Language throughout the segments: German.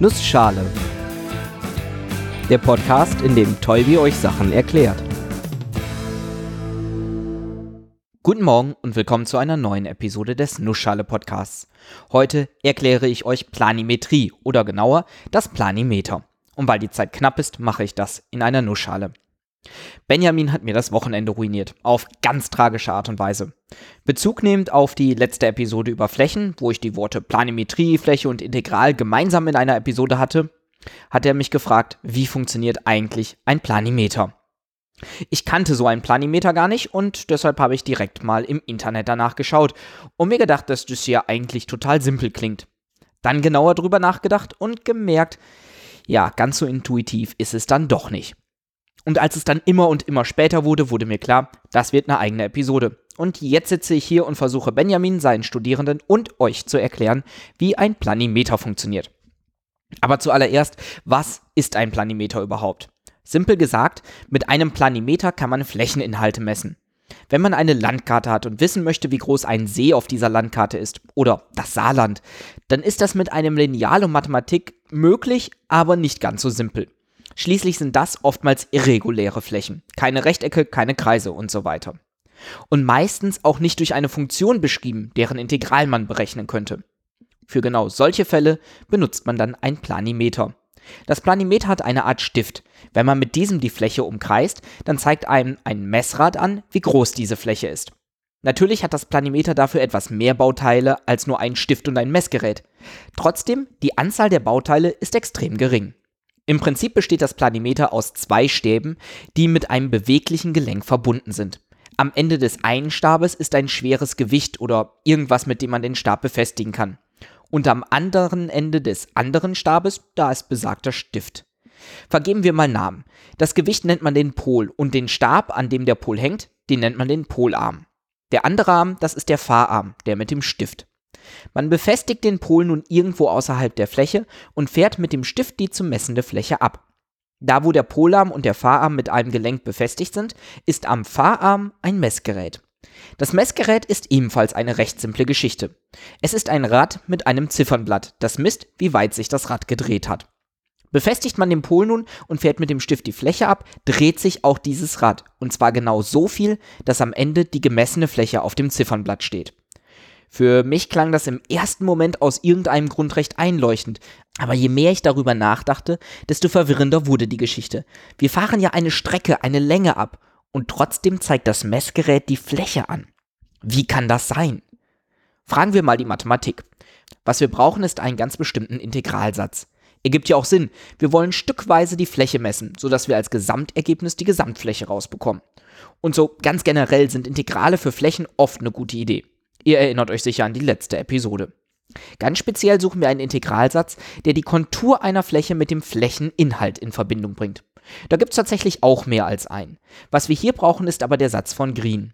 Nussschale. Der Podcast, in dem Tolbi euch Sachen erklärt. Guten Morgen und willkommen zu einer neuen Episode des Nussschale Podcasts. Heute erkläre ich euch Planimetrie oder genauer das Planimeter. Und weil die Zeit knapp ist, mache ich das in einer Nussschale. Benjamin hat mir das Wochenende ruiniert, auf ganz tragische Art und Weise. Bezug nehmend auf die letzte Episode über Flächen, wo ich die Worte Planimetrie, Fläche und Integral gemeinsam in einer Episode hatte, hat er mich gefragt, wie funktioniert eigentlich ein Planimeter. Ich kannte so einen Planimeter gar nicht und deshalb habe ich direkt mal im Internet danach geschaut und mir gedacht, dass das ja eigentlich total simpel klingt. Dann genauer drüber nachgedacht und gemerkt, ja, ganz so intuitiv ist es dann doch nicht. Und als es dann immer und immer später wurde, wurde mir klar, das wird eine eigene Episode. Und jetzt sitze ich hier und versuche Benjamin, seinen Studierenden und euch zu erklären, wie ein Planimeter funktioniert. Aber zuallererst, was ist ein Planimeter überhaupt? Simpel gesagt, mit einem Planimeter kann man Flächeninhalte messen. Wenn man eine Landkarte hat und wissen möchte, wie groß ein See auf dieser Landkarte ist oder das Saarland, dann ist das mit einem Lineal und Mathematik möglich, aber nicht ganz so simpel. Schließlich sind das oftmals irreguläre Flächen. Keine Rechtecke, keine Kreise und so weiter. Und meistens auch nicht durch eine Funktion beschrieben, deren Integral man berechnen könnte. Für genau solche Fälle benutzt man dann ein Planimeter. Das Planimeter hat eine Art Stift. Wenn man mit diesem die Fläche umkreist, dann zeigt einem ein Messrad an, wie groß diese Fläche ist. Natürlich hat das Planimeter dafür etwas mehr Bauteile als nur ein Stift und ein Messgerät. Trotzdem, die Anzahl der Bauteile ist extrem gering. Im Prinzip besteht das Planimeter aus zwei Stäben, die mit einem beweglichen Gelenk verbunden sind. Am Ende des einen Stabes ist ein schweres Gewicht oder irgendwas, mit dem man den Stab befestigen kann. Und am anderen Ende des anderen Stabes, da ist besagter Stift. Vergeben wir mal Namen. Das Gewicht nennt man den Pol und den Stab, an dem der Pol hängt, den nennt man den Polarm. Der andere Arm, das ist der Fahrarm, der mit dem Stift. Man befestigt den Pol nun irgendwo außerhalb der Fläche und fährt mit dem Stift die zu messende Fläche ab. Da wo der Polarm und der Fahrarm mit einem Gelenk befestigt sind, ist am Fahrarm ein Messgerät. Das Messgerät ist ebenfalls eine recht simple Geschichte. Es ist ein Rad mit einem Ziffernblatt, das misst, wie weit sich das Rad gedreht hat. Befestigt man den Pol nun und fährt mit dem Stift die Fläche ab, dreht sich auch dieses Rad, und zwar genau so viel, dass am Ende die gemessene Fläche auf dem Ziffernblatt steht. Für mich klang das im ersten Moment aus irgendeinem Grund recht einleuchtend, aber je mehr ich darüber nachdachte, desto verwirrender wurde die Geschichte. Wir fahren ja eine Strecke, eine Länge ab, und trotzdem zeigt das Messgerät die Fläche an. Wie kann das sein? Fragen wir mal die Mathematik. Was wir brauchen, ist einen ganz bestimmten Integralsatz. Ergibt ja auch Sinn. Wir wollen stückweise die Fläche messen, sodass wir als Gesamtergebnis die Gesamtfläche rausbekommen. Und so ganz generell sind Integrale für Flächen oft eine gute Idee. Ihr erinnert euch sicher an die letzte Episode. Ganz speziell suchen wir einen Integralsatz, der die Kontur einer Fläche mit dem Flächeninhalt in Verbindung bringt. Da gibt es tatsächlich auch mehr als einen. Was wir hier brauchen, ist aber der Satz von Green.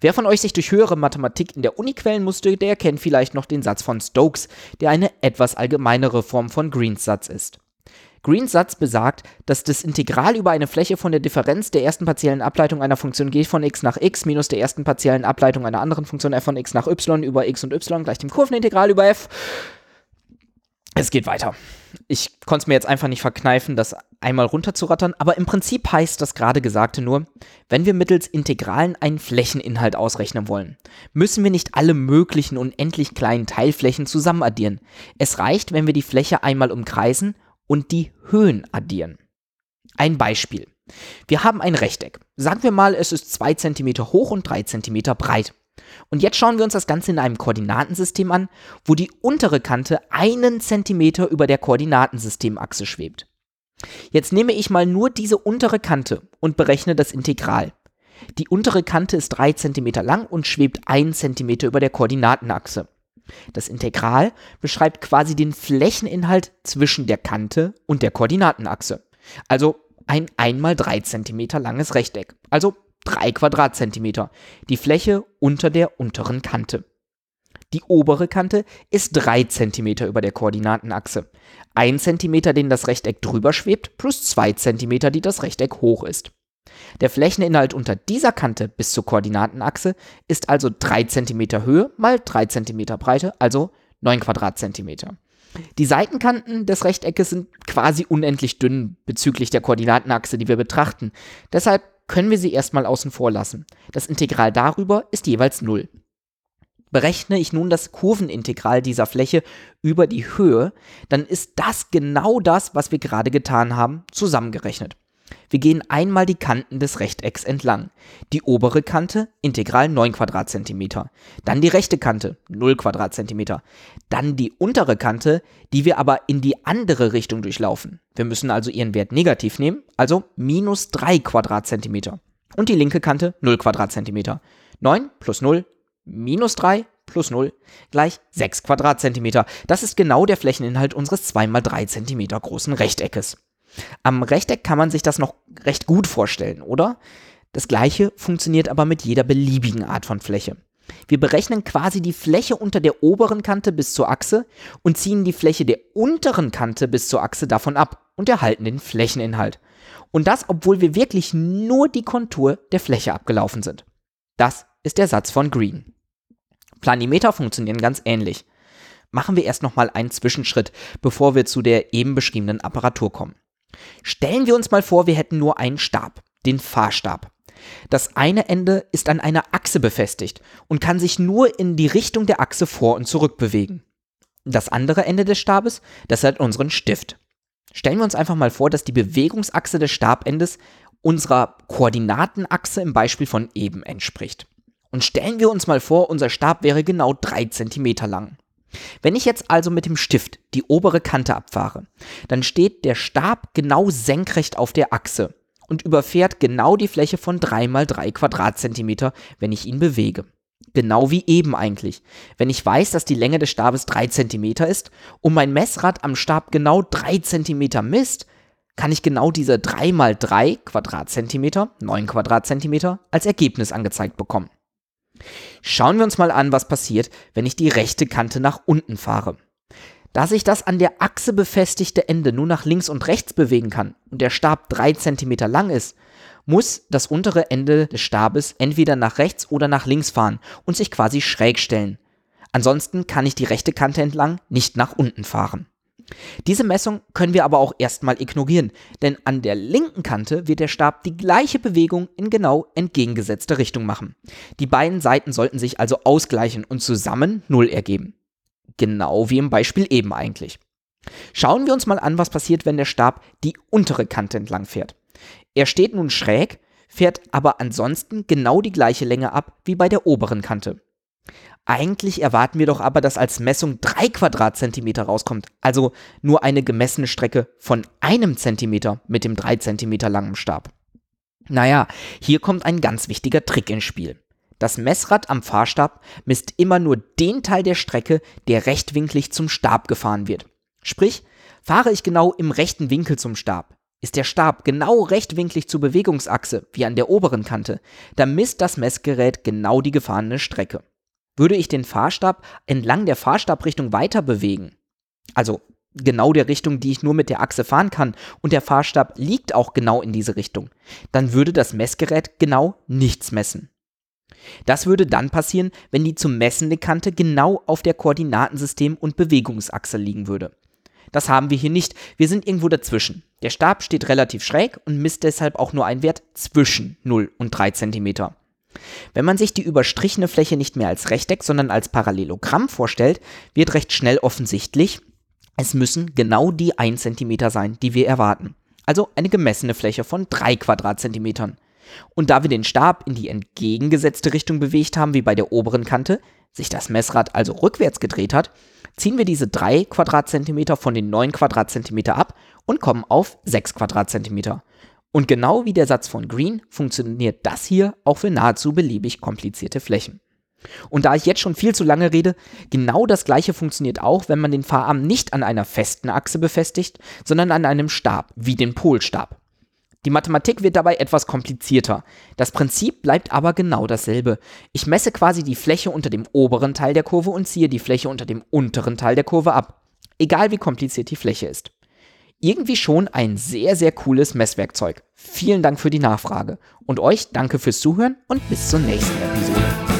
Wer von euch sich durch höhere Mathematik in der Uni quälen musste, der kennt vielleicht noch den Satz von Stokes, der eine etwas allgemeinere Form von Greens Satz ist. Greens Satz besagt, dass das Integral über eine Fläche von der Differenz der ersten partiellen Ableitung einer Funktion g von x nach x minus der ersten partiellen Ableitung einer anderen Funktion f von x nach y über x und y gleich dem Kurvenintegral über f. Es geht weiter. Ich konnte es mir jetzt einfach nicht verkneifen, das einmal runterzurattern, aber im Prinzip heißt das gerade Gesagte nur, wenn wir mittels Integralen einen Flächeninhalt ausrechnen wollen, müssen wir nicht alle möglichen unendlich kleinen Teilflächen zusammenaddieren. Es reicht, wenn wir die Fläche einmal umkreisen und die Höhen addieren. Ein Beispiel. Wir haben ein Rechteck. Sagen wir mal, es ist 2 cm hoch und 3 cm breit. Und jetzt schauen wir uns das Ganze in einem Koordinatensystem an, wo die untere Kante einen Zentimeter über der Koordinatensystemachse schwebt. Jetzt nehme ich mal nur diese untere Kante und berechne das Integral. Die untere Kante ist 3 cm lang und schwebt 1 cm über der Koordinatenachse. Das Integral beschreibt quasi den Flächeninhalt zwischen der Kante und der Koordinatenachse. Also ein 1 mal 3 cm langes Rechteck. Also 3 Quadratzentimeter. Die Fläche unter der unteren Kante. Die obere Kante ist 3 cm über der Koordinatenachse. 1 cm, den das Rechteck drüber schwebt, plus 2 cm, die das Rechteck hoch ist. Der Flächeninhalt unter dieser Kante bis zur Koordinatenachse ist also 3 cm Höhe mal 3 cm Breite, also 9 Quadratzentimeter. Die Seitenkanten des Rechteckes sind quasi unendlich dünn bezüglich der Koordinatenachse, die wir betrachten. Deshalb können wir sie erstmal außen vor lassen. Das Integral darüber ist jeweils 0. Berechne ich nun das Kurvenintegral dieser Fläche über die Höhe, dann ist das genau das, was wir gerade getan haben, zusammengerechnet. Wir gehen einmal die Kanten des Rechtecks entlang. Die obere Kante, Integral 9 Quadratzentimeter. Dann die rechte Kante, 0 Quadratzentimeter. Dann die untere Kante, die wir aber in die andere Richtung durchlaufen. Wir müssen also ihren Wert negativ nehmen, also minus 3 Quadratzentimeter. Und die linke Kante, 0 Quadratzentimeter. 9 plus 0, minus 3 plus 0 gleich 6 Quadratzentimeter. Das ist genau der Flächeninhalt unseres 2 mal 3 Zentimeter großen Rechteckes. Am Rechteck kann man sich das noch recht gut vorstellen, oder? Das gleiche funktioniert aber mit jeder beliebigen Art von Fläche. Wir berechnen quasi die Fläche unter der oberen Kante bis zur Achse und ziehen die Fläche der unteren Kante bis zur Achse davon ab und erhalten den Flächeninhalt. Und das, obwohl wir wirklich nur die Kontur der Fläche abgelaufen sind. Das ist der Satz von Green. Planimeter funktionieren ganz ähnlich. Machen wir erst nochmal einen Zwischenschritt, bevor wir zu der eben beschriebenen Apparatur kommen. Stellen wir uns mal vor, wir hätten nur einen Stab, den Fahrstab. Das eine Ende ist an einer Achse befestigt und kann sich nur in die Richtung der Achse vor und zurück bewegen. Das andere Ende des Stabes, das hat unseren Stift. Stellen wir uns einfach mal vor, dass die Bewegungsachse des Stabendes unserer Koordinatenachse im Beispiel von eben entspricht. Und stellen wir uns mal vor, unser Stab wäre genau 3 cm lang. Wenn ich jetzt also mit dem Stift die obere Kante abfahre, dann steht der Stab genau senkrecht auf der Achse und überfährt genau die Fläche von 3 mal 3 Quadratzentimeter, wenn ich ihn bewege. Genau wie eben eigentlich. Wenn ich weiß, dass die Länge des Stabes 3 cm ist und mein Messrad am Stab genau 3 cm misst, kann ich genau diese 3 mal 3 Quadratzentimeter, 9 Quadratzentimeter, als Ergebnis angezeigt bekommen. Schauen wir uns mal an, was passiert, wenn ich die rechte Kante nach unten fahre. Da sich das an der Achse befestigte Ende nur nach links und rechts bewegen kann und der Stab 3 cm lang ist, muss das untere Ende des Stabes entweder nach rechts oder nach links fahren und sich quasi schräg stellen. Ansonsten kann ich die rechte Kante entlang nicht nach unten fahren. Diese Messung können wir aber auch erstmal ignorieren, denn an der linken Kante wird der Stab die gleiche Bewegung in genau entgegengesetzte Richtung machen. Die beiden Seiten sollten sich also ausgleichen und zusammen 0 ergeben. Genau wie im Beispiel eben eigentlich. Schauen wir uns mal an, was passiert, wenn der Stab die untere Kante entlang fährt. Er steht nun schräg, fährt aber ansonsten genau die gleiche Länge ab wie bei der oberen Kante. Eigentlich erwarten wir doch aber, dass als Messung drei Quadratzentimeter rauskommt, also nur eine gemessene Strecke von einem Zentimeter mit dem drei Zentimeter langen Stab. Naja, hier kommt ein ganz wichtiger Trick ins Spiel. Das Messrad am Fahrstab misst immer nur den Teil der Strecke, der rechtwinklig zum Stab gefahren wird. Sprich, fahre ich genau im rechten Winkel zum Stab, ist der Stab genau rechtwinklig zur Bewegungsachse, wie an der oberen Kante, dann misst das Messgerät genau die gefahrene Strecke. Würde ich den Fahrstab entlang der Fahrstabrichtung weiter bewegen, also genau der Richtung, die ich nur mit der Achse fahren kann, und der Fahrstab liegt auch genau in diese Richtung, dann würde das Messgerät genau nichts messen. Das würde dann passieren, wenn die zu messende Kante genau auf der Koordinatensystem- und Bewegungsachse liegen würde. Das haben wir hier nicht, wir sind irgendwo dazwischen. Der Stab steht relativ schräg und misst deshalb auch nur einen Wert zwischen 0 und 3 cm. Wenn man sich die überstrichene Fläche nicht mehr als Rechteck, sondern als Parallelogramm vorstellt, wird recht schnell offensichtlich, es müssen genau die 1 cm sein, die wir erwarten. Also eine gemessene Fläche von 3 Quadratzentimetern. Und da wir den Stab in die entgegengesetzte Richtung bewegt haben, wie bei der oberen Kante, sich das Messrad also rückwärts gedreht hat, ziehen wir diese 3 Quadratzentimeter von den 9 Quadratzentimeter ab und kommen auf 6 Quadratzentimeter. Und genau wie der Satz von Green funktioniert das hier auch für nahezu beliebig komplizierte Flächen. Und da ich jetzt schon viel zu lange rede, genau das gleiche funktioniert auch, wenn man den Fahrarm nicht an einer festen Achse befestigt, sondern an einem Stab, wie den Polstab. Die Mathematik wird dabei etwas komplizierter. Das Prinzip bleibt aber genau dasselbe. Ich messe quasi die Fläche unter dem oberen Teil der Kurve und ziehe die Fläche unter dem unteren Teil der Kurve ab. Egal wie kompliziert die Fläche ist irgendwie schon ein sehr, sehr cooles Messwerkzeug. Vielen Dank für die Nachfrage. Und euch danke fürs Zuhören und bis zur nächsten Episode.